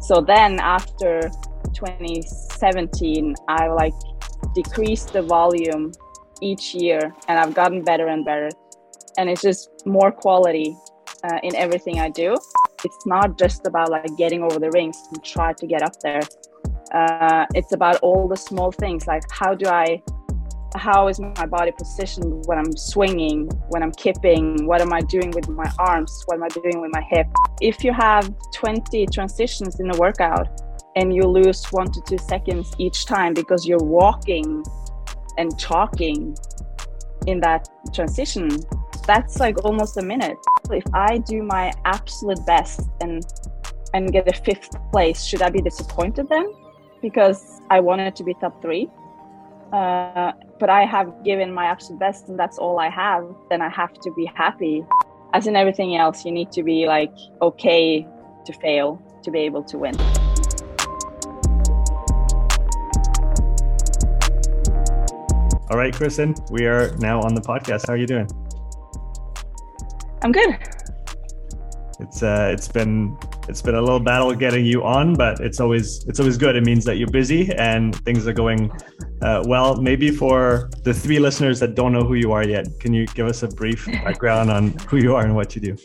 So then after 2017, I like decreased the volume each year and I've gotten better and better. And it's just more quality uh, in everything I do. It's not just about like getting over the rings and try to get up there. Uh, it's about all the small things like how do I how is my body positioned when I'm swinging, when I'm kipping, what am I doing with my arms, what am I doing with my hip. If you have 20 transitions in a workout and you lose one to two seconds each time because you're walking and talking in that transition, that's like almost a minute. If I do my absolute best and and get a fifth place, should I be disappointed then? Because I wanted to be top three. Uh, but I have given my absolute best and that's all I have, then I have to be happy. As in everything else, you need to be like okay to fail to be able to win. All right, Kristin, we are now on the podcast. How are you doing? I'm good. It's uh, it's been it's been a little battle getting you on, but it's always it's always good. It means that you're busy and things are going uh, well. Maybe for the three listeners that don't know who you are yet, can you give us a brief background on who you are and what you do?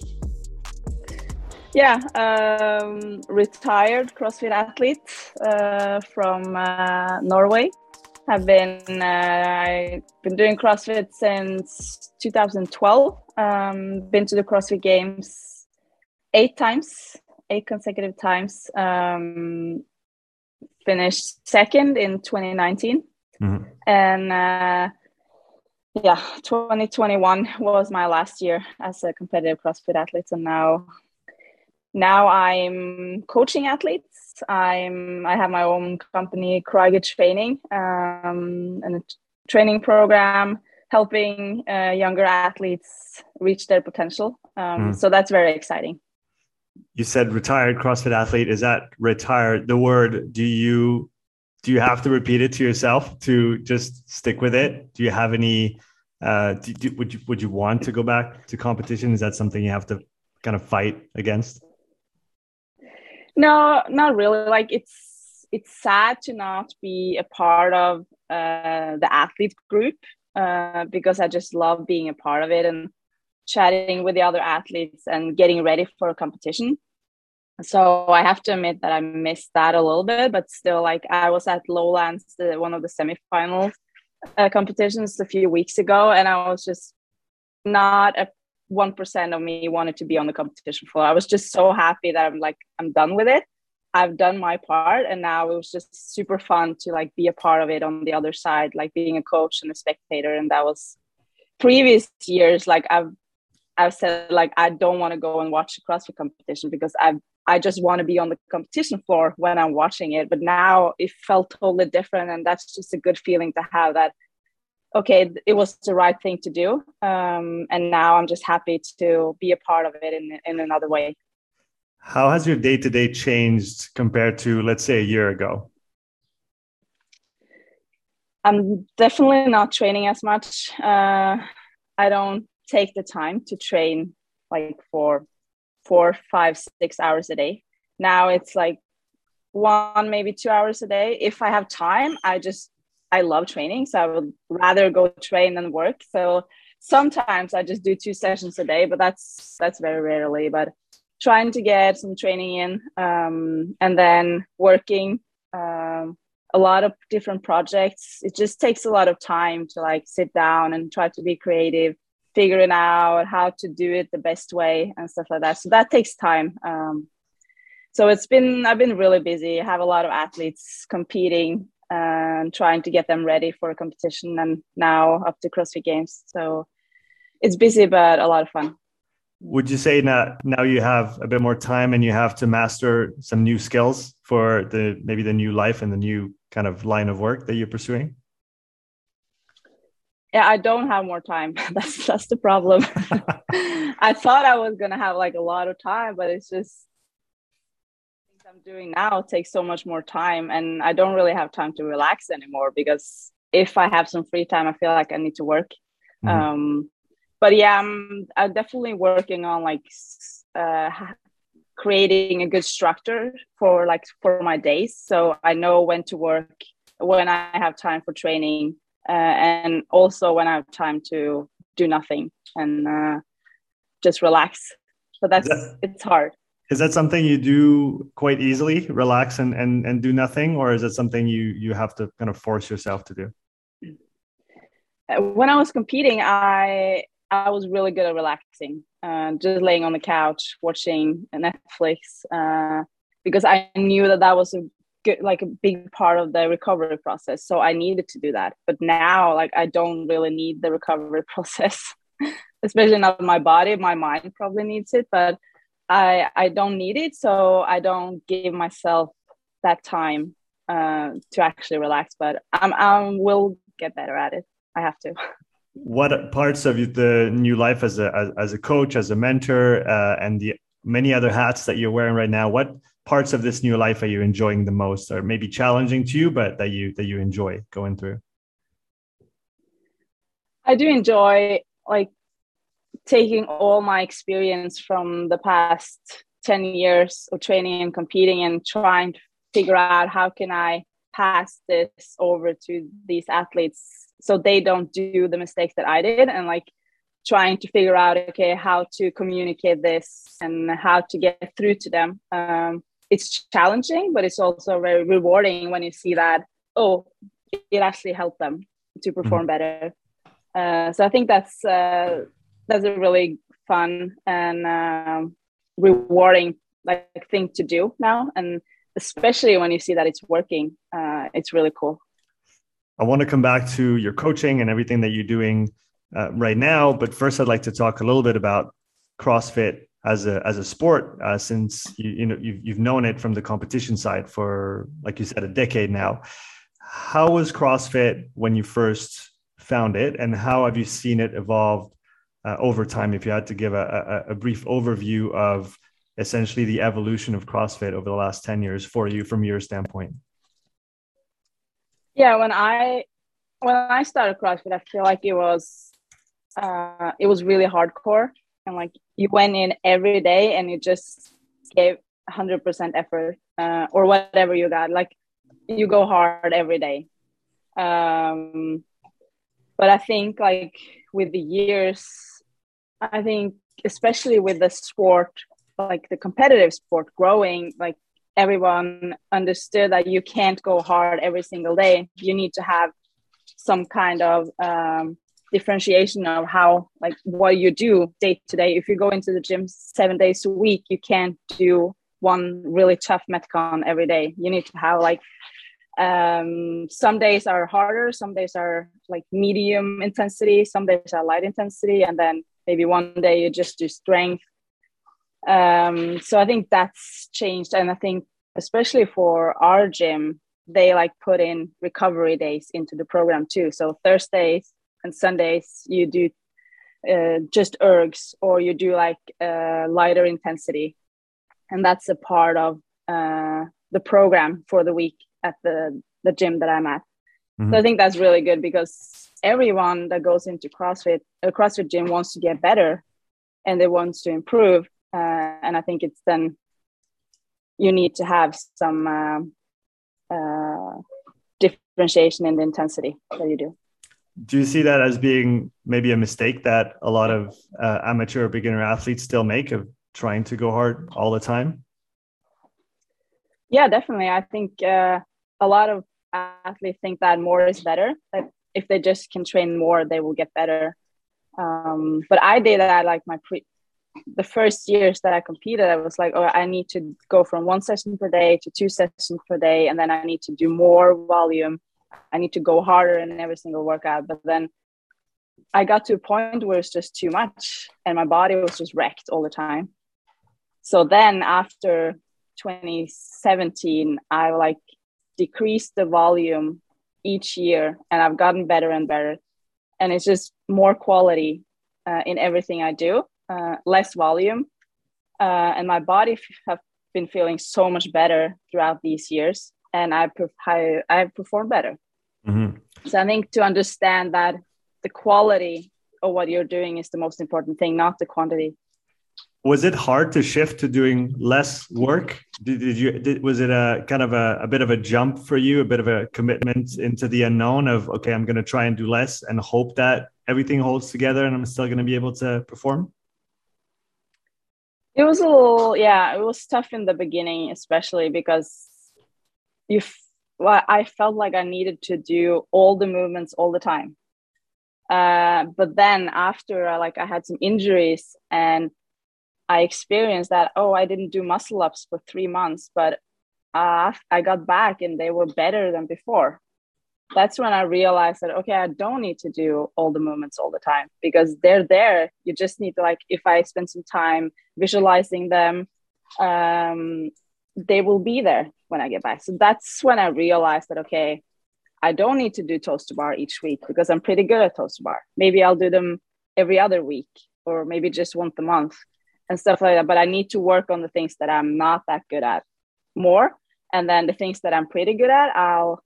Yeah, um, retired CrossFit athlete uh, from uh, Norway. Have been uh, I've been doing CrossFit since 2012. Um, been to the CrossFit Games eight times eight consecutive times. Um, finished second in 2019, mm-hmm. and uh, yeah, 2021 was my last year as a competitive CrossFit athlete, and now now I'm coaching athletes. I'm I have my own company, Craiger Training, um, and a training program helping uh, younger athletes reach their potential. Um, mm. So that's very exciting you said retired CrossFit athlete. Is that retired? The word, do you do you have to repeat it to yourself to just stick with it? Do you have any uh do, do, would you would you want to go back to competition? Is that something you have to kind of fight against? No, not really. Like it's it's sad to not be a part of uh the athlete group uh because I just love being a part of it and chatting with the other athletes and getting ready for a competition. So I have to admit that I missed that a little bit, but still, like I was at Lowlands, the, one of the semifinals uh, competitions a few weeks ago, and I was just not a one percent of me wanted to be on the competition floor. I was just so happy that I'm like I'm done with it. I've done my part, and now it was just super fun to like be a part of it on the other side, like being a coach and a spectator. And that was previous years. Like I've I've said like I don't want to go and watch a CrossFit competition because I I just want to be on the competition floor when I'm watching it. But now it felt totally different, and that's just a good feeling to have. That okay, it was the right thing to do, um, and now I'm just happy to be a part of it in in another way. How has your day to day changed compared to let's say a year ago? I'm definitely not training as much. Uh, I don't take the time to train like for four, five, six hours a day. Now it's like one, maybe two hours a day. If I have time, I just I love training, so I would rather go train than work. So sometimes I just do two sessions a day, but that's that's very rarely. But trying to get some training in, um, and then working um, a lot of different projects. It just takes a lot of time to like sit down and try to be creative figuring out how to do it the best way and stuff like that. So that takes time. Um, so it's been I've been really busy. I have a lot of athletes competing and trying to get them ready for a competition, and now up to CrossFit Games. So it's busy, but a lot of fun. Would you say now now you have a bit more time and you have to master some new skills for the maybe the new life and the new kind of line of work that you're pursuing? Yeah i don't have more time. That's that's the problem. I thought i was gonna have like a lot of time but it's just i'm doing now takes so much more time and i don't really have time to relax anymore because if i have some free time i feel like i need to work. Mm-hmm. um but yeah i'm i'm definitely working on like uh creating a good structure for like for my days. So i know when to work when i have time for training uh, and also when i have time to do nothing and uh, just relax. But that's that, it's hard. is that something you do quite easily relax and, and and do nothing? Or is it something you you have to kind of force yourself to do? Uh, when i was competing i i was really good at relaxing uh, just laying on the couch watching Netflix uh, because I knew that that was a good, like a big part of the recovery process. So I needed to do that. But now, like, I don't really need the recovery process, especially not my body. My mind probably needs it, but I I don't need it. So I don't give myself that time uh, to actually relax. But I'm I will get better at it. I have to. what parts of the new life as a as, as a coach as a mentor uh, and the many other hats that you're wearing right now what parts of this new life are you enjoying the most or maybe challenging to you but that you that you enjoy going through? I do enjoy like taking all my experience from the past 10 years of training and competing and trying to figure out how can i pass this over to these athletes so they don't do the mistakes that I did and like trying to figure out okay how to communicate this and how to get through to them. Um, it's challenging but it's also very rewarding when you see that oh it actually helped them to perform mm-hmm. better uh, so i think that's uh, that's a really fun and um, rewarding like thing to do now and especially when you see that it's working uh, it's really cool I want to come back to your coaching and everything that you're doing uh, right now. But first, I'd like to talk a little bit about CrossFit as a as a sport, uh, since you you know you've you've known it from the competition side for like you said a decade now. How was CrossFit when you first found it, and how have you seen it evolve uh, over time? If you had to give a, a, a brief overview of essentially the evolution of CrossFit over the last ten years for you from your standpoint. Yeah, when I when I started CrossFit, I feel like it was uh, it was really hardcore, and like you went in every day and you just gave hundred percent effort uh, or whatever you got. Like you go hard every day. Um, but I think like with the years, I think especially with the sport, like the competitive sport growing, like everyone understood that you can't go hard every single day. You need to have some kind of um, differentiation of how, like, what you do day to day. If you go into the gym seven days a week, you can't do one really tough metcon every day. You need to have like um, some days are harder, some days are like medium intensity, some days are light intensity, and then maybe one day you just do strength um, so i think that's changed and i think especially for our gym they like put in recovery days into the program too so thursdays and sundays you do uh, just ergs or you do like uh, lighter intensity and that's a part of uh, the program for the week at the the gym that i'm at mm-hmm. so i think that's really good because everyone that goes into crossfit a crossfit gym wants to get better and they wants to improve uh, and I think it's then you need to have some uh, uh, differentiation in the intensity that you do. Do you see that as being maybe a mistake that a lot of uh, amateur beginner athletes still make of trying to go hard all the time? Yeah, definitely. I think uh, a lot of athletes think that more is better. That if they just can train more, they will get better. Um, but I did that like my pre the first years that I competed, I was like, oh, I need to go from one session per day to two sessions per day, and then I need to do more volume. I need to go harder in every single workout. But then I got to a point where it's just too much, and my body was just wrecked all the time. So then after 2017, I like decreased the volume each year, and I've gotten better and better. And it's just more quality uh, in everything I do uh, less volume, uh, and my body f- have been feeling so much better throughout these years, and I I I performed better. Mm-hmm. So I think to understand that the quality of what you're doing is the most important thing, not the quantity. was it hard to shift to doing less work? Did, did you did, was it a kind of a, a bit of a jump for you, a bit of a commitment into the unknown of okay, I'm going to try and do less and hope that everything holds together and I'm still going to be able to perform? It was a little yeah, it was tough in the beginning, especially because you well, I felt like I needed to do all the movements all the time. Uh, but then after uh, like I had some injuries and I experienced that, oh, I didn't do muscle ups for three months, but uh, I got back and they were better than before. That's when I realized that, okay, I don't need to do all the movements all the time because they're there. You just need to, like, if I spend some time visualizing them, um, they will be there when I get back. So that's when I realized that, okay, I don't need to do toes to bar each week because I'm pretty good at toes to bar. Maybe I'll do them every other week or maybe just once a month and stuff like that. But I need to work on the things that I'm not that good at more. And then the things that I'm pretty good at, I'll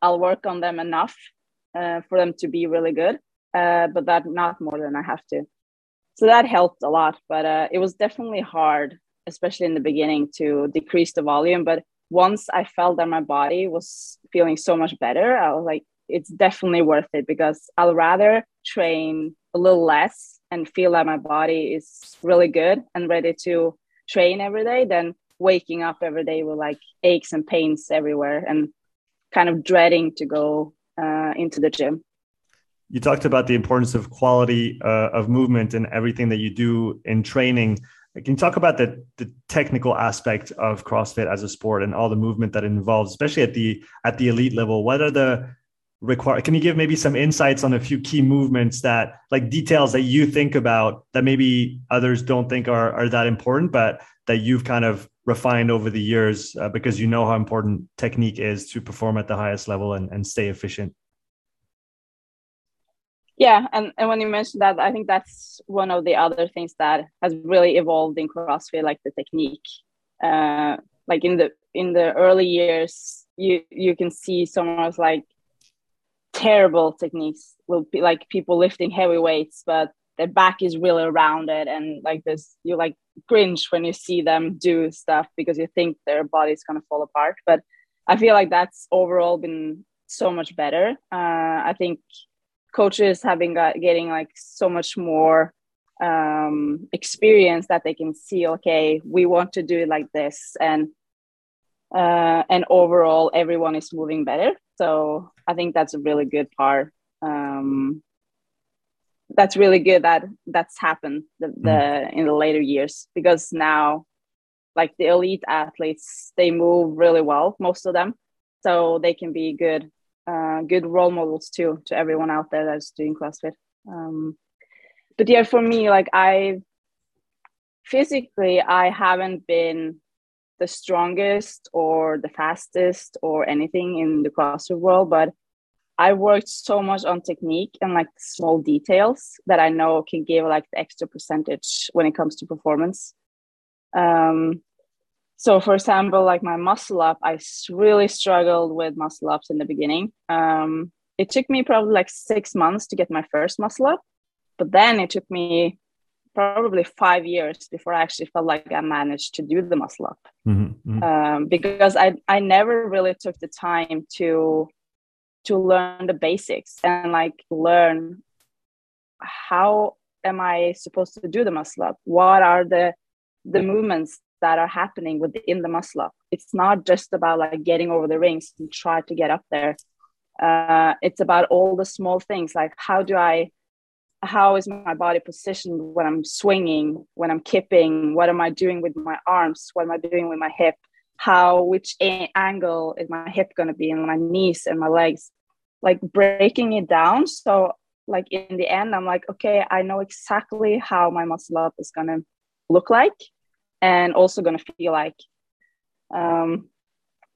I'll work on them enough uh, for them to be really good, uh, but that not more than I have to. So that helped a lot, but uh, it was definitely hard, especially in the beginning, to decrease the volume. But once I felt that my body was feeling so much better, I was like, it's definitely worth it because I'll rather train a little less and feel that my body is really good and ready to train every day than waking up every day with like aches and pains everywhere and kind of dreading to go uh, into the gym. You talked about the importance of quality uh, of movement and everything that you do in training. Can you talk about the, the technical aspect of CrossFit as a sport and all the movement that involves, especially at the at the elite level? What are the require can you give maybe some insights on a few key movements that like details that you think about that maybe others don't think are, are that important but that you've kind of refined over the years uh, because you know how important technique is to perform at the highest level and, and stay efficient yeah and, and when you mentioned that i think that's one of the other things that has really evolved in crossfit like the technique. Uh, like in the in the early years you you can see someone like terrible techniques will be like people lifting heavy weights but their back is really rounded and like this you like cringe when you see them do stuff because you think their body's gonna fall apart. But i feel like that's overall been so much better. Uh, i think coaches having got getting like so much more um, experience that they can see okay we want to do it like this and uh, and overall everyone is moving better so I think that's a really good part. Um, that's really good that that's happened the, the mm. in the later years because now like the elite athletes they move really well most of them so they can be good uh, good role models too to everyone out there that's doing crossfit um, but yeah for me like i physically i haven't been the strongest or the fastest or anything in the CrossFit world, but I worked so much on technique and like small details that I know can give like the extra percentage when it comes to performance. Um, so, for example, like my muscle up, I really struggled with muscle ups in the beginning. Um, it took me probably like six months to get my first muscle up, but then it took me probably five years before I actually felt like I managed to do the muscle up mm-hmm, mm-hmm. Um, because I I never really took the time to to learn the basics and like learn how am I supposed to do the muscle up? What are the the movements that are happening within the muscle up? It's not just about like getting over the rings and try to get up there. Uh, it's about all the small things like how do I how is my body positioned when I'm swinging, when I'm kipping? What am I doing with my arms? What am I doing with my hip? How, which a- angle is my hip going to be and my knees and my legs? Like breaking it down. So, like in the end, I'm like, okay, I know exactly how my muscle up is going to look like and also going to feel like. Um,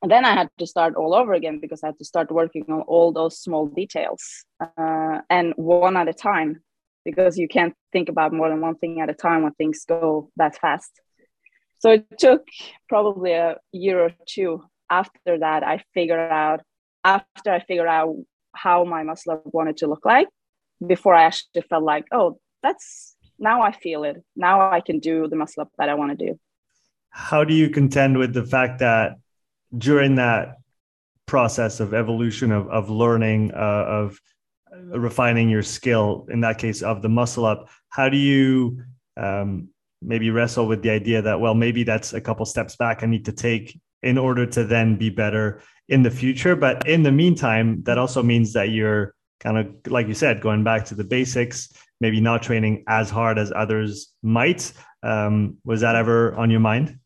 then I had to start all over again because I had to start working on all those small details uh, and one at a time because you can't think about more than one thing at a time when things go that fast. So it took probably a year or two after that I figured out after I figured out how my muscle wanted to look like before I actually felt like, oh, that's now I feel it. Now I can do the muscle up that I want to do. How do you contend with the fact that during that process of evolution of, of learning, uh, of refining your skill, in that case of the muscle up, how do you um, maybe wrestle with the idea that, well, maybe that's a couple steps back I need to take in order to then be better in the future. But in the meantime, that also means that you're kind of, like you said, going back to the basics, maybe not training as hard as others might. Um, was that ever on your mind?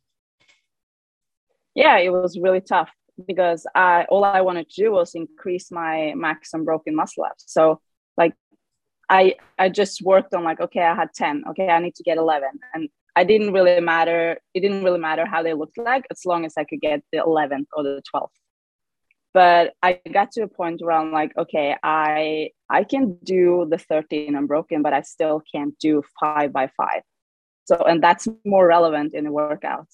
Yeah, it was really tough because I all I wanted to do was increase my max unbroken muscle ups. So like I I just worked on like okay I had 10 okay I need to get 11 and I didn't really matter it didn't really matter how they looked like as long as I could get the 11th or the 12th but I got to a point where I'm like okay I I can do the 13 unbroken but I still can't do 5 by 5 so and that's more relevant in the workout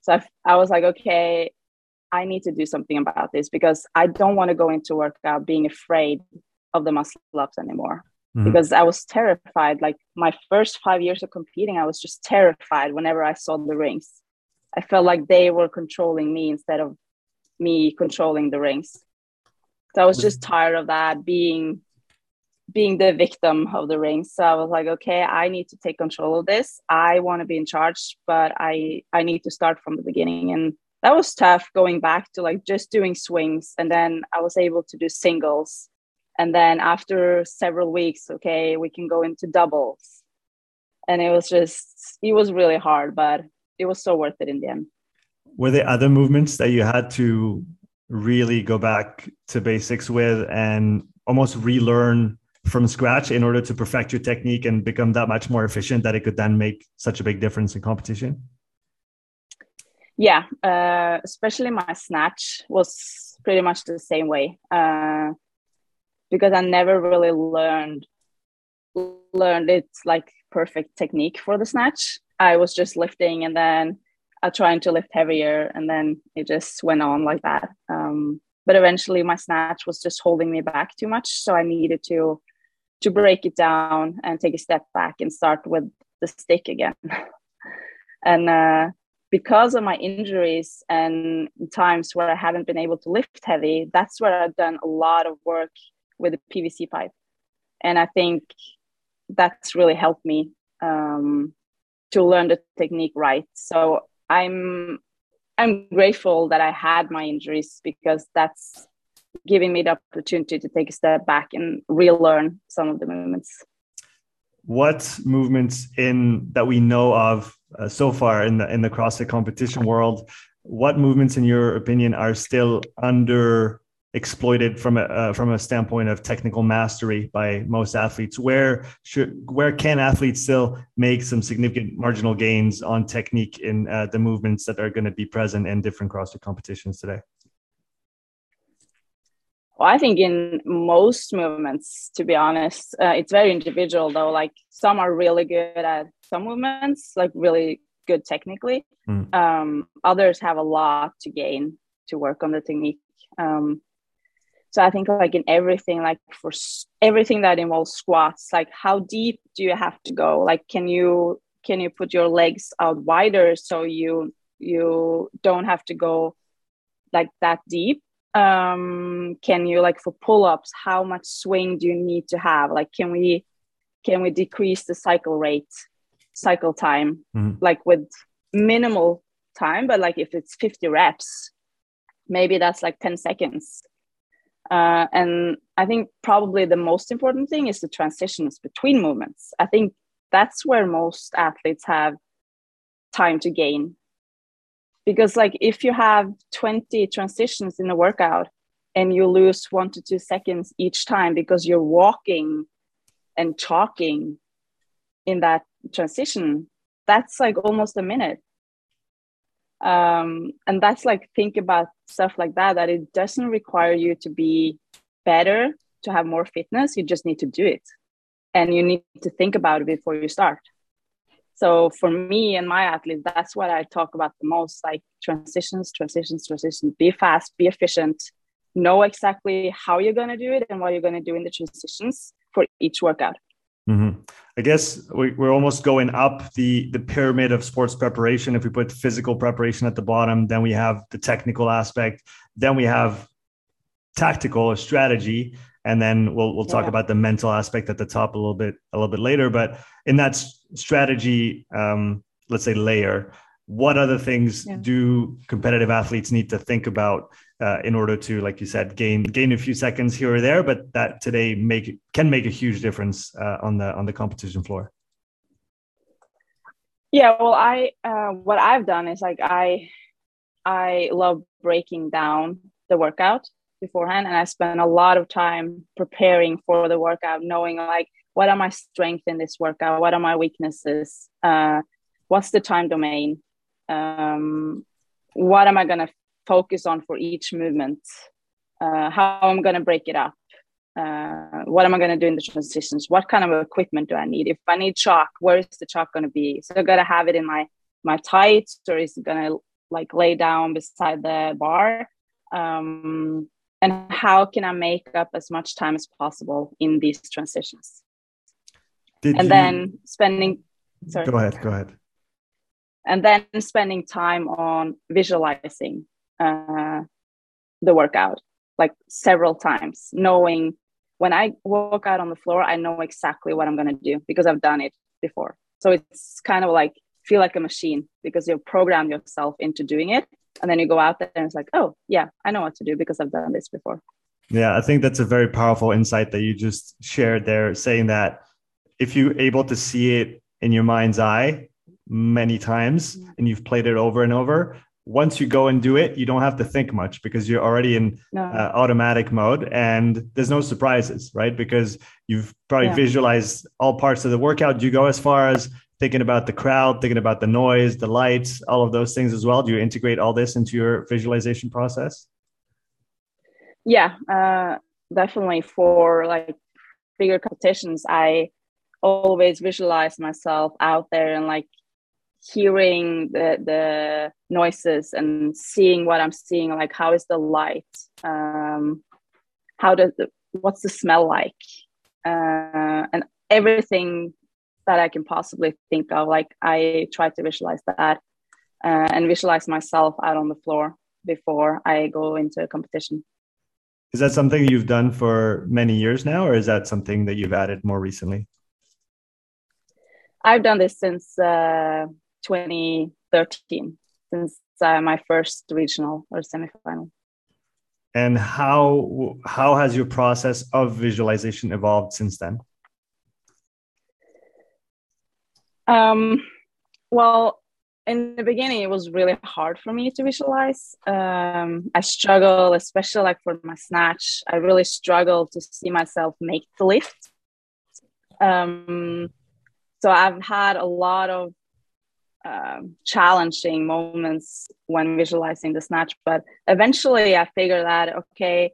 so I, I was like okay I need to do something about this because I don't want to go into workout being afraid of the muscle ups anymore mm-hmm. because I was terrified. Like my first five years of competing, I was just terrified whenever I saw the rings. I felt like they were controlling me instead of me controlling the rings. So I was just mm-hmm. tired of that being being the victim of the rings. So I was like, okay, I need to take control of this. I want to be in charge, but I I need to start from the beginning. And that was tough going back to like just doing swings. And then I was able to do singles and then after several weeks okay we can go into doubles and it was just it was really hard but it was so worth it in the end were there other movements that you had to really go back to basics with and almost relearn from scratch in order to perfect your technique and become that much more efficient that it could then make such a big difference in competition yeah uh, especially my snatch was pretty much the same way uh, because I never really learned learned it's like perfect technique for the snatch. I was just lifting and then Trying to lift heavier and then it just went on like that. Um, but eventually my snatch was just holding me back too much. So I needed to to break it down and take a step back and start with the stick again. and uh, because of my injuries and times where I haven't been able to lift heavy, that's where I've done a lot of work with the PVC pipe. And I think that's really helped me um, to learn the technique right. So I'm I'm grateful that I had my injuries because that's giving me the opportunity to take a step back and relearn some of the movements. What movements in that we know of uh, so far in the in the CrossFit competition world? What movements, in your opinion, are still under exploited from a uh, from a standpoint of technical mastery by most athletes. Where should where can athletes still make some significant marginal gains on technique in uh, the movements that are going to be present in different CrossFit competitions today? Well i think in most movements to be honest uh, it's very individual though. Like some are really good at some movements like really good technically. Mm. um, others have a lot to gain to work on the technique. Um, so i think like in everything like for everything that involves squats like how deep do you have to go? Like can you can you put your legs out wider so you you don't have to go like that deep? Um can you like for pull-ups how much swing do you need to have? Like can we can we decrease the cycle rate cycle time mm-hmm. like with minimal time but like if it's 50 reps maybe that's like 10 seconds uh, and I think probably the most important thing is the transitions between movements. I think that's where most athletes have time to gain. Because, like, if you have 20 transitions in a workout and you lose one to two seconds each time because you're walking and talking in that transition, that's like almost a minute um, and that's like think about stuff like that that it doesn't require you to be better to have more fitness. You just need to do it. And you need to think about it before you start. So for me and my athletes that's what i talk about the most like transitions transitions transitions. Be fast be efficient. Know exactly how you're going to do it and what you're going to do in the transitions for each workout Mm-hmm. I guess we, are almost going up the the pyramid of sports preparation. If we put physical preparation at the bottom, then we have the technical aspect, then we have tactical or strategy, and then we'll we'll talk yeah. about the mental aspect at the top a little bit a little bit later. But in that strategy, um, let's say layer, what other things yeah. do competitive athletes need to think about uh, in order to, like you said, gain gain a few seconds here or there, but that today make can make a huge difference uh, on the on the competition floor. Yeah, well, I uh, what I've done is like I I love breaking down the workout beforehand, and I spend a lot of time preparing for the workout, knowing like what are my strengths in this workout, what are my weaknesses, uh, what's the time domain, um, what am I gonna focus on for each movement, uh, how I'm going to break it up, uh, what am I going to do in the transitions, what kind of equipment do I need? If I need chalk, where is the chalk going to be? So I got to have it in my my tights, or is it going to like lay down beside the bar? Um, and how can I make up as much time as possible in these transitions? Did and you... then spending. Sorry. Go ahead. Go ahead. And then spending time on visualizing uh, the workout like several times, knowing when I walk out on the floor, I know exactly what I'm going to do because I've done it before. So it's kind of like feel like a machine because you program yourself into doing it. And then you go out there and it's like, oh, yeah, I know what to do because I've done this before. Yeah, I think that's a very powerful insight that you just shared there, saying that if you're able to see it in your mind's eye many times mm-hmm. and you've played it over and over, once you go and do it, you don't have to think much because you're already in no. uh, automatic mode and there's no surprises, right? Because you've probably yeah. visualized all parts of the workout. Do you go as far as thinking about the crowd, thinking about the noise, the lights, all of those things as well? Do you integrate all this into your visualization process? Yeah, uh, definitely. For like bigger competitions, I always visualize myself out there and like hearing the the noises and seeing what I'm seeing, like how is the light, um, how does the, what's the smell like, uh, and everything that I can possibly think of. Like I try to visualize that uh, and visualize myself out on the floor before I go into a competition. Is that something you've done for many years now, or is that something that you've added more recently? I've done this since uh, 2013 since uh, my first regional or semifinal. And how how has your process of visualization evolved since then? Um, well, in the beginning, it was really hard for me to visualize. Um, I struggle, especially like for my snatch. I really struggle to see myself make the lift. Um, so I've had a lot of um, challenging moments when visualizing the snatch but eventually i figured that okay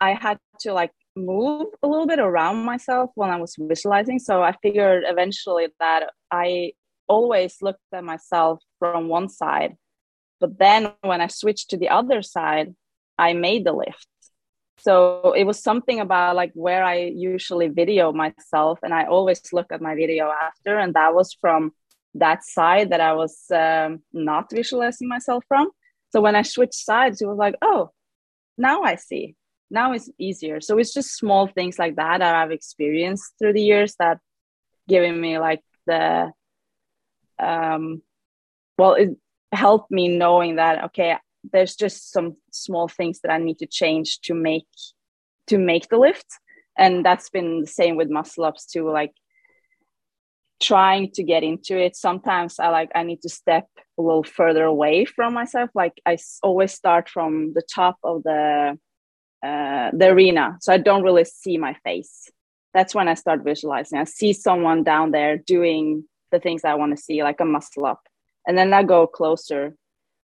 i had to like move a little bit around myself when i was visualizing. So i figured eventually that i always looked at myself from one side but then when i switched to the other side i made the lift. So it was something about like where i usually video myself and i always look at my video after and that was from that side that I was um, not visualizing myself from. So when I switched sides, it was like, oh, now I see. Now it's easier. So it's just small things like that that I've experienced through the years that giving me like the um well it helped me knowing that okay there's just some small things that I need to change to make to make the lift and that's been the same with muscle ups too like trying to get into it. Sometimes i like i need to step a little further away from myself. Like i always start from the top of the uh, the arena so i don't really see my face. That's when i start visualizing. I see someone down there doing the things i want to see like a muscle up. And then i go closer.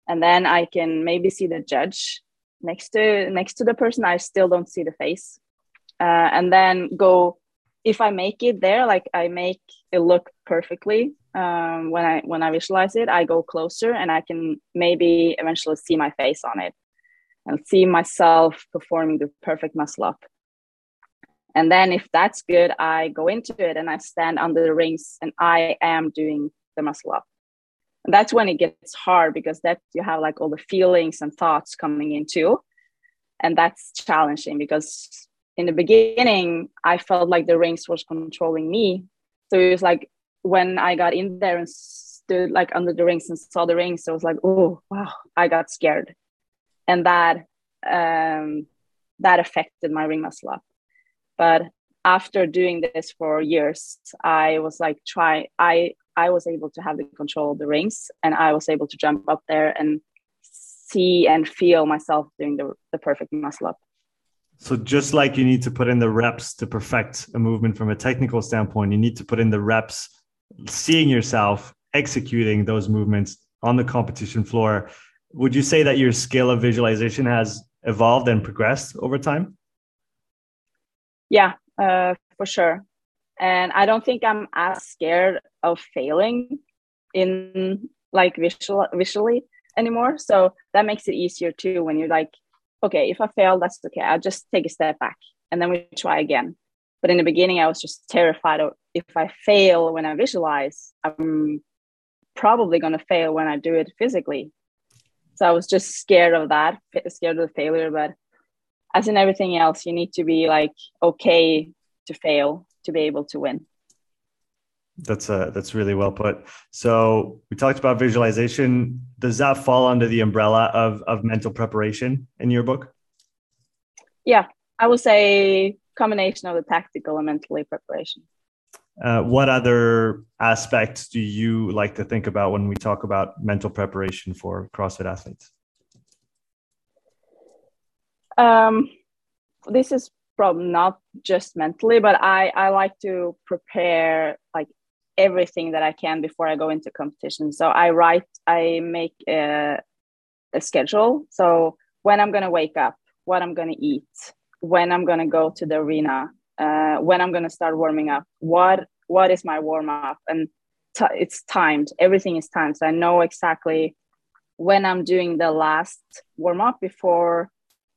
And then i can maybe see the judge next to next to the person. I still don't see the face. Uh, and then go if I make it there, like I make it look perfectly um, when I when I visualize it, I go closer and I can maybe eventually see my face on it and see myself performing the perfect muscle up. And then if that's good, I go into it and I stand under the rings and I am doing the muscle up. And that's when it gets hard because that you have like all the feelings and thoughts coming in too. And that's challenging because in the beginning, I felt like the rings was controlling me. So it was like when I got in there and stood like under the rings and saw the rings, I was like, oh wow, I got scared. And that um that affected my ring muscle up. But after doing this for years, I was like try I I was able to have the control of the rings and I was able to jump up there and see and feel myself doing the, the perfect muscle up. So just like you need to put in the reps to perfect a movement from a technical standpoint, you need to put in the reps seeing yourself executing those movements on the competition floor. Would you say that your skill of visualization has evolved and progressed over time? Yeah, uh, for sure. And I don't think I'm as scared of failing in like visual visually anymore. So that makes it easier too when you're like, okay, if I fail, that's okay. I'll just take a step back and then we try again. But in the beginning, I was just terrified of if I fail when I visualize, I'm probably going to fail when I do it physically. So I was just scared of that, scared of the failure. But as in everything else, you need to be like okay to fail to be able to win. That's uh, that's really well put. So we talked about visualization. Does that fall under the umbrella of of mental preparation in your book? Yeah, I would say combination of the tactical and mentally preparation. Uh, what other aspects do you like to think about when we talk about mental preparation for CrossFit athletes? Um, this is probably not just mentally, but I, I like to prepare like everything that I can before I go into competition. So I write, I make a, a schedule. So when I'm going to wake up, what I'm going to eat, when I'm going to go to the arena, uh, when I'm going to start warming up, what what is my warm up, and t- it's timed. Everything is timed, so I know exactly when I'm doing the last warm up before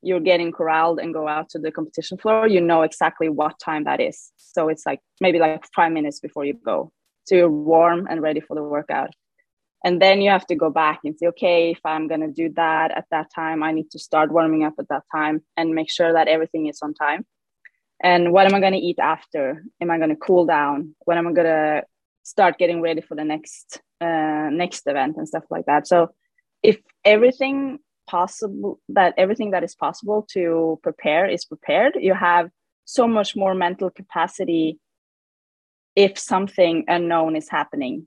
you're getting corralled and go out to the competition floor. You know exactly what time that is. So it's like maybe like five minutes before you go, so you're warm and ready for the workout. And then you have to go back and say, okay, if I'm going to do that at that time, I need to start warming up at that time and make sure that everything is on time. And what am i going to eat after? Am i going to cool down? When am i going to start getting ready for the next uh, next event and stuff like that? So if everything possible that everything that is possible to prepare is prepared you have so much more mental capacity if something unknown is happening.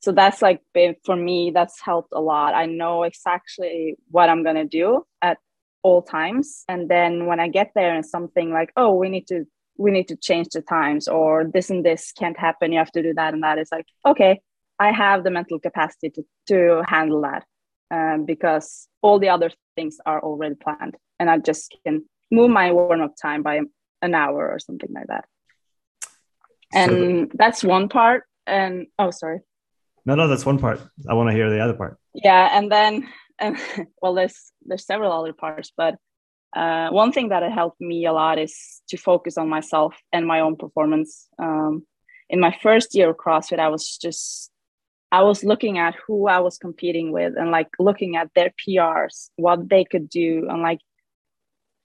So that's like for me that's helped a lot. I know exactly what i'm going to do at all times. And then when i get there and something like oh we need to we need to change the times or this and this can't happen you have to do that and that it's like okay i have the mental capacity to, to handle that um, because all the other things are already planned and i just can move my warm-up time by an hour or something like that and so, that's one part and oh sorry. No no that's one part. I want to hear the other part. Yeah and then and well, there's there's several other parts, but uh, one thing that helped me a lot is to focus on myself and my own performance. Um, in my first year of CrossFit, I was just I was looking at who I was competing with and like looking at their PRs, what they could do, and like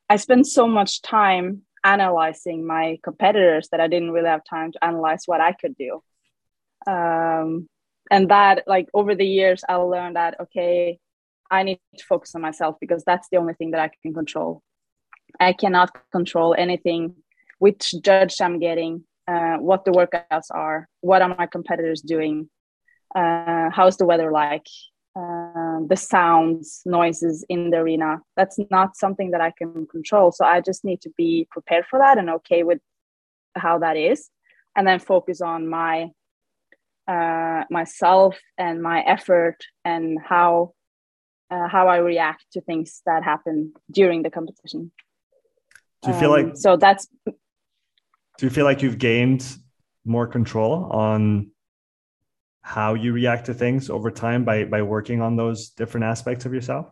I spent so much time analyzing my competitors that I didn't really have time to analyze what I could do. Um, and that, like over the years, I learned that okay, I need to focus on myself because that's the only thing that I can control. I cannot control anything, which judge I'm getting, uh, what the workouts are, what are my competitors doing, uh, how's the weather like, uh, the sounds, noises in the arena. That's not something that I can control. So I just need to be prepared for that and okay with how that is, and then focus on my uh, myself and my effort and how uh, how I react to things that happen during the competition. Do you feel um, like so? That's. Do you feel like you've gained more control on how you react to things over time by by working on those different aspects of yourself?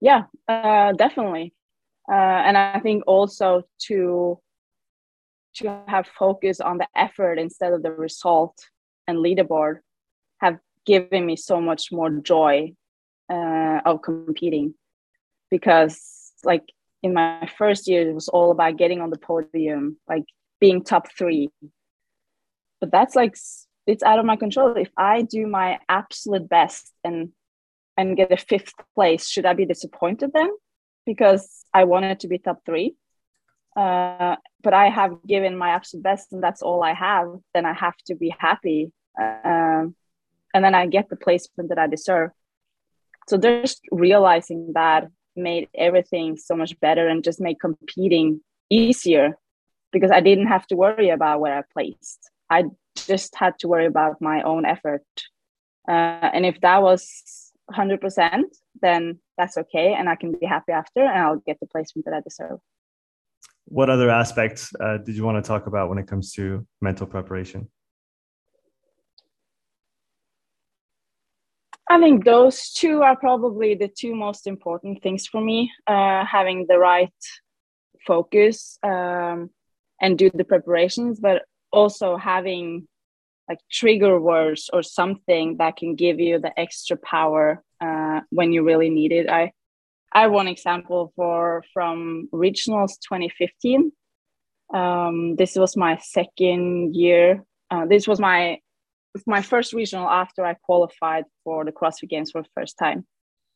Yeah, uh, definitely. uh, and I think also to to have focus on the effort instead of the result and leaderboard have given me so much more joy uh, of competing because like in my first year it was all about getting on the podium like being top three but that's like it's out of my control. If i do my absolute best and and get a fifth place should i be disappointed then? Because i wanted to be top three. Uh, but i have given my absolute best and that's all i have then i have to be happy uh, and then i get the placement that i deserve. So just realizing that made everything so much better and just made competing easier because I didn't have to worry about where I placed. I just had to worry about my own effort. Uh, and if that was 100%, then that's okay. And I can be happy after and I'll get the placement that I deserve. What other aspects uh, did you want to talk about when it comes to mental preparation? I think those two are probably the two most important things for me. Uh, having the right focus um, and do the preparations, but also having like trigger words or something that can give you the extra power uh, when you really need it. I I have one example for from regionals 2015. Um, this was my second year. Uh, this was my my first regional after I qualified for the CrossFit Games for the first time.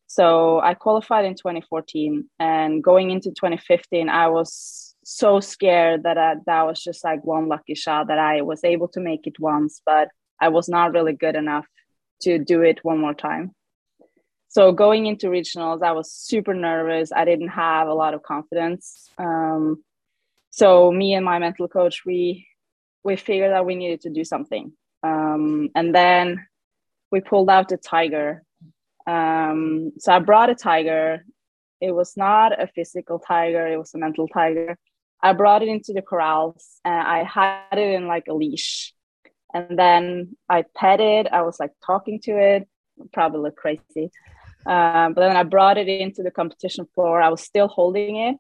So I qualified in 2014, and going into 2015, I was so scared that I, that was just like one lucky shot that I was able to make it once, but I was not really good enough to do it one more time. So going into regionals, I was super nervous. I didn't have a lot of confidence. Um, so me and my mental coach, we we figured that we needed to do something. Um, and then we pulled out the tiger. Um, so I brought a tiger. It was not a physical tiger, it was a mental tiger. I brought it into the corrals and I had it in like a leash. And then I pet it. I was like talking to it, probably crazy. Um, but then I brought it into the competition floor. I was still holding it.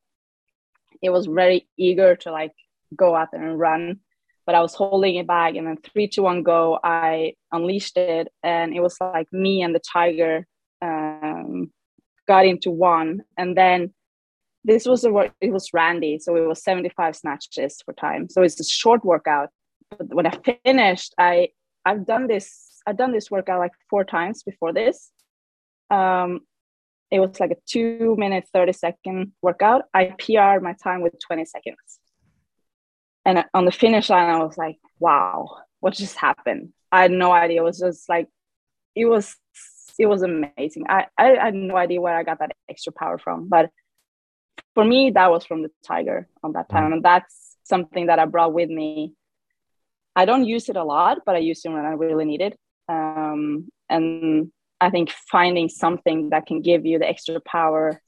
It was very eager to like go out there and run but I was holding it back. And then three, two, one, go. I unleashed it, and it was like me and the tiger um, got into one. And then this was a work. It was Randy, so it was seventy five snatches for time. So it's a short workout. But when I finished, I I've done this. I've done this workout like four times before this. Um, it was like a two minute, 30 second workout. I PR my time with 20 seconds and on the finish line i was like wow what just happened i had no idea it was just like it was it was amazing I, I had no idea where i got that extra power from but for me that was from the tiger on that time mm. and that's something that i brought with me. I don't use it a lot but i use it when i really need it. Um, and i think finding something that can give you the extra power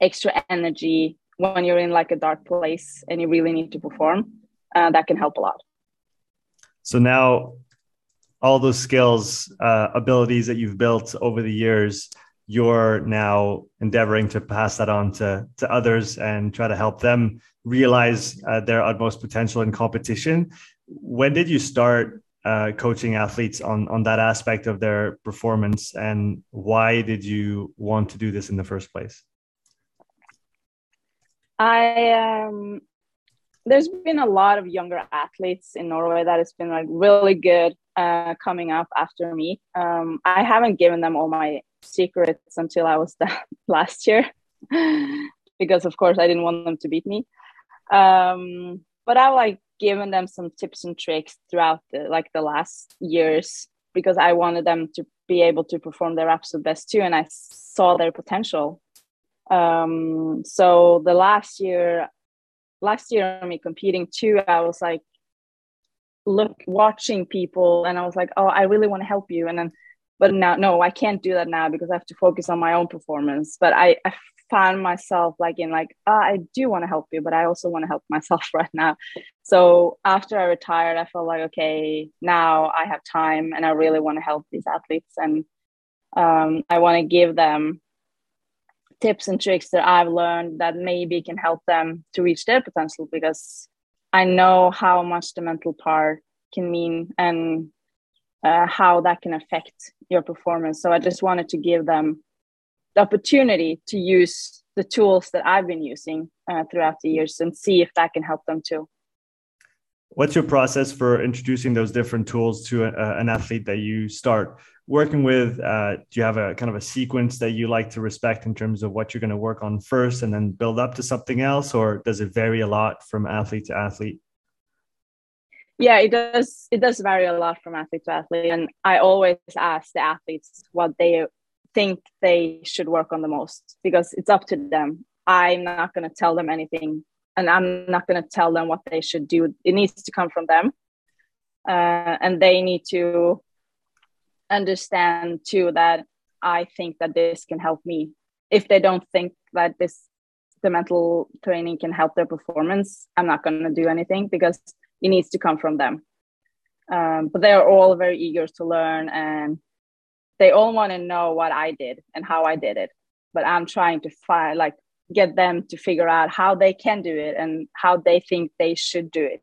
extra energy when you're in like a dark place and you really need to perform uh, that can help a lot. So now all those skills uh, abilities that you've built over the years you're now endeavoring to pass that on to, to others and try to help them realize uh, their utmost potential in competition when did you start uh, coaching athletes on on that aspect of their performance and why did you want to do this in the first place I um there's been a lot of younger athletes in Norway that has been like really good uh, coming up after me. Um, I haven't given them all my secrets until I was done last year because of course I didn't want them to beat me. Um, but I've like given them some tips and tricks throughout the like the last years because I wanted them to be able to perform their absolute best too, and I saw their potential. Um, so the last year, last year me competing too, I was like, look, watching people, and I was like, oh, I really want to help you, and then, but now, no, I can't do that now because I have to focus on my own performance. But I, I found myself like in like, oh, I do want to help you, but I also want to help myself right now. So after I retired, I felt like, okay, now I have time, and I really want to help these athletes, and um, I want to give them tips and tricks that I've learned that maybe can help them to reach their potential because I know how much the mental part can mean and uh, how that can affect your performance. So I just wanted to give them the opportunity to use the tools that I've been using uh, throughout the years and see if that can help them too. What's your process for introducing those different tools to a, an athlete that you start working with? Uh, do you have a kind of a sequence that you like to respect in terms of what you're going to work on first and then build up to something else, or does it vary a lot from athlete to athlete? Yeah, it does. It does vary a lot from athlete to athlete, and I always ask the athletes what they think they should work on the most because it's up to them. I'm not going to tell them anything and I'm not going to tell them what they should do. It needs to come from them. Uh, and they need to understand too that I think that this can help me. If they don't think that this the mental training can help their performance, I'm not going to do anything because it needs to come from them. Um, but they are all very eager to learn and they all want to know what I did and how I did it. But I'm trying to find like get them to figure out how they can do it and how they think they should do it.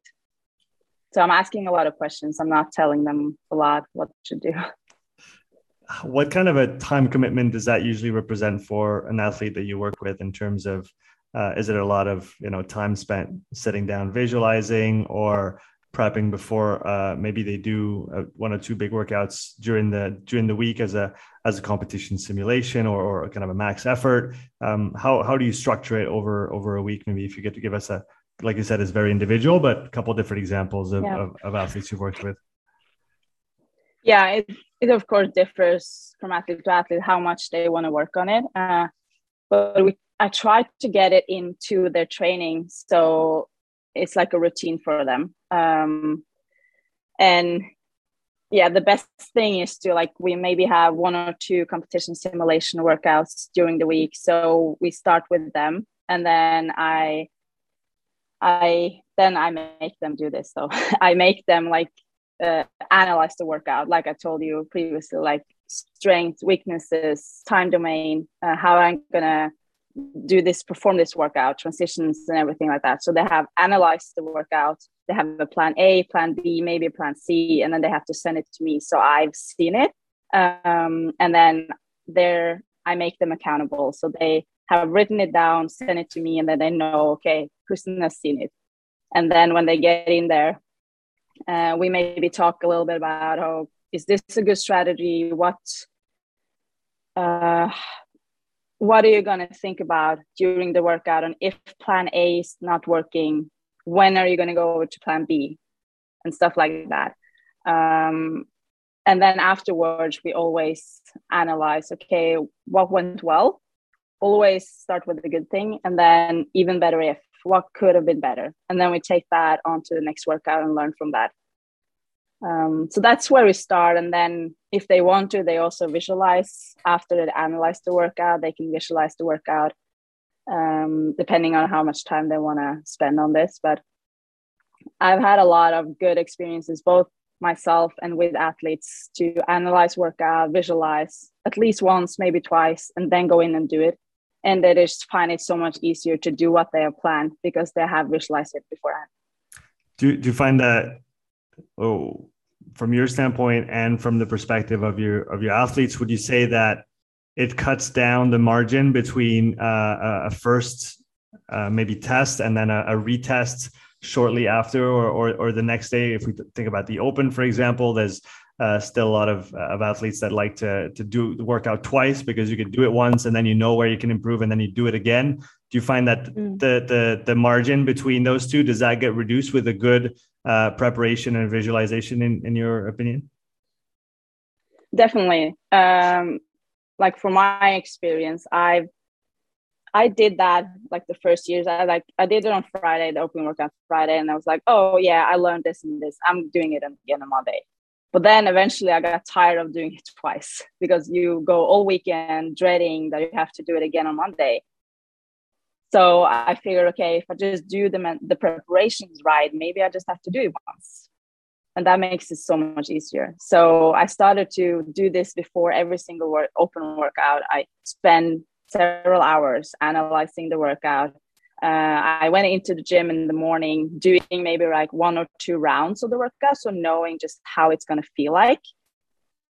So I'm asking a lot of questions. I'm not telling them a lot what to do. What kind of a time commitment does that usually represent for an athlete that you work with in terms of uh, is it a lot of you know time spent sitting down visualizing or prepping before uh, maybe they do uh, one or two big workouts during the during the week as a as a competition simulation or, or kind of a max effort? Um, how how do you structure it over over a week? Maybe if you get to give us a like you said it's very individual but a couple different examples of, yeah. of, of, athletes you've worked with. Yeah it, it of course differs from athlete to athlete how much they want to work on it. Uh, but we i try to get it into their training so it's like a routine for them. Um, and yeah the best thing is to like we maybe have one or two competition simulation workouts during the week so we start with them and then i i then i make them do this. So i make them like uh, analyze the workout like i told you previously like strength weaknesses time domain uh, how i'm gonna do this perform this workout transitions and everything like that. So they have analyzed the workout. They have a plan a plan b maybe a plan c and then they have to send it to me. So i've seen it. Um, and then there i make them accountable. So they have written it down send it to me and then they know okay Kristin has seen it. And then when they get in there uh, we maybe talk a little bit about oh is this a good strategy? What uh, what are you going to think about during the workout and if plan a is not working? When are you going to go over to plan b? And stuff like that. Um, and then afterwards we always analyze okay what went well? Always start with the good thing and then even better if what could have been better? And then we take that on to the next workout and learn from that um, so that's where we start. And then if they want to, they also visualize after they analyze the workout, they can visualize the workout um, depending on how much time they want to spend on this. But I've had a lot of good experiences, both myself and with athletes, to analyze workout, visualize at least once, maybe twice, and then go in and do it. And they just find it so much easier to do what they have planned because they have visualized it beforehand. Do, do you find that oh, from your standpoint and from the perspective of your of your athletes, would you say that it cuts down the margin between uh, a first uh, maybe test and then a, a retest shortly after or, or, or the next day? If we think about the Open, for example, there's uh, still a lot of, uh, of athletes that like to, to do the workout twice because you can do it once and then you know where you can improve and then you do it again. Do you find that mm. the, the, the margin between those two, does that get reduced with a good uh, preparation and visualization in, in your opinion? Definitely. Um, like from my experience, I've I did that like the first years. I like I did it on Friday, the open workout Friday, and I was like, oh yeah, I learned this and this. I'm doing it again on Monday. But then eventually I got tired of doing it twice because you go all weekend dreading that you have to do it again on Monday. So I figured, okay, if I just do the the preparations right, maybe I just have to do it once, and that makes it so much easier. So I started to do this before every single work, open workout. I spend several hours analyzing the workout. Uh, I went into the gym in the morning, doing maybe like one or two rounds of the workout, so knowing just how it's going to feel like,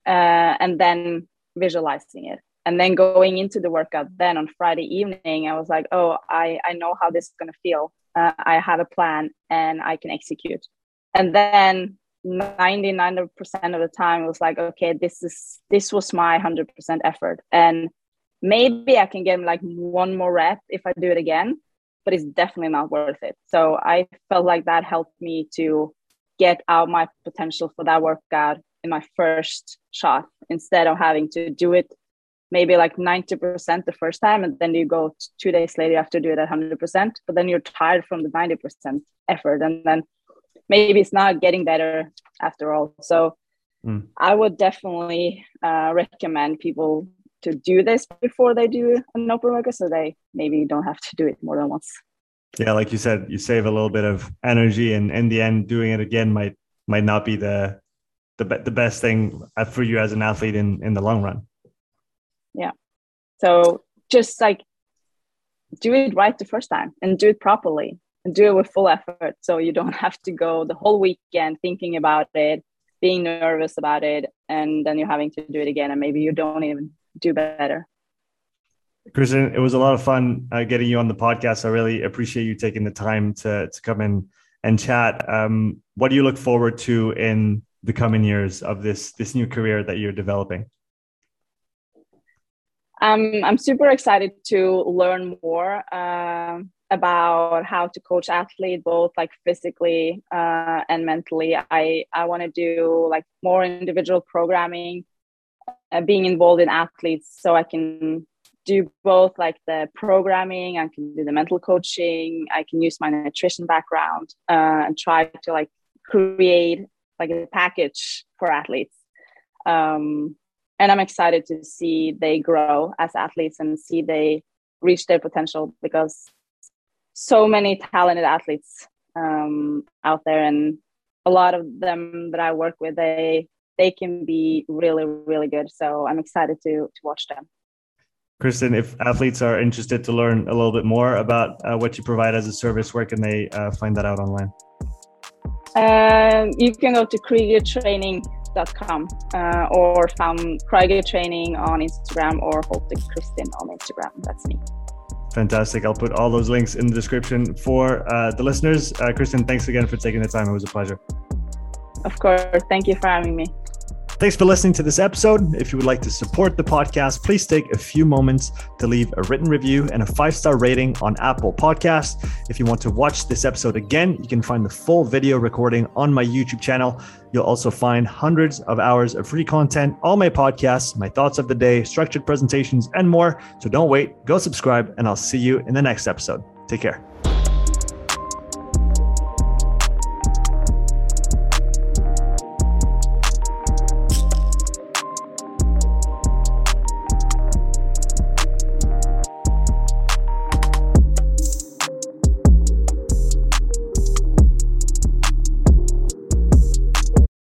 uh, and then visualizing it, and then going into the workout. Then on Friday evening, I was like, "Oh, I I know how this is going to feel. Uh, I have a plan, and I can execute." And then 99% of the time it was like okay this is this was my 100% effort and maybe i can get like one more rep if i do it again but it's definitely not worth it so i felt like that helped me to get out my potential for that workout in my first shot instead of having to do it maybe like 90% the first time and then you go two days later you have to do it at 100% but then you're tired from the 90% effort and then maybe it's not getting better after all. So mm. I would definitely uh, recommend people to do this before they do an open workout so they maybe don't have to do it more than once. Yeah, like you said, you save a little bit of energy, and in the end, doing it again might might not be the the the best thing for you as an athlete in in the long run. So just like do it right the first time and do it properly and do it with full effort so you don't have to go the whole weekend thinking about it being nervous about it and then you're having to do it again and maybe you don't even do better Kristin, it was a lot of fun uh, getting you on the podcast. I really appreciate you taking the time to, to come in and chat. Um, what do you look forward to in the coming years of this this new career that you're developing? Um, I'm super excited to learn more. Uh, about how to coach athlete both like physically uh, and mentally i i want to do like more individual programming uh, being involved in athletes so i can do both like the programming i can do the mental coaching i can use my nutrition background uh, and try to like create like a package for athletes um, and i'm excited to see they grow as athletes and see they reach their potential because so many talented athletes um, out there, and a lot of them that I work with, they they can be really really good. So I'm excited to to watch them. Kristin, if athletes are interested to learn a little bit more about uh, what you provide as a service, where can they uh, find that out online? Um, you can go to kriegertraining.com uh, or found Krieger Training on Instagram or Holte Kristin on Instagram. That's me. Fantastic. I'll put all those links in the description for uh, the listeners. Uh, Kristin, thanks again for taking the time. It was a pleasure. Of course. Thank you for having me. Thanks for listening to this episode. If you would like to support the podcast, please take a few moments to leave a written review and a five star rating on Apple Podcasts. If you want to watch this episode again, you can find the full video recording on my YouTube channel. You'll also find hundreds of hours of free content, all my podcasts, my thoughts of the day, structured presentations, and more. So don't wait, go subscribe, and I'll see you in the next episode. Take care.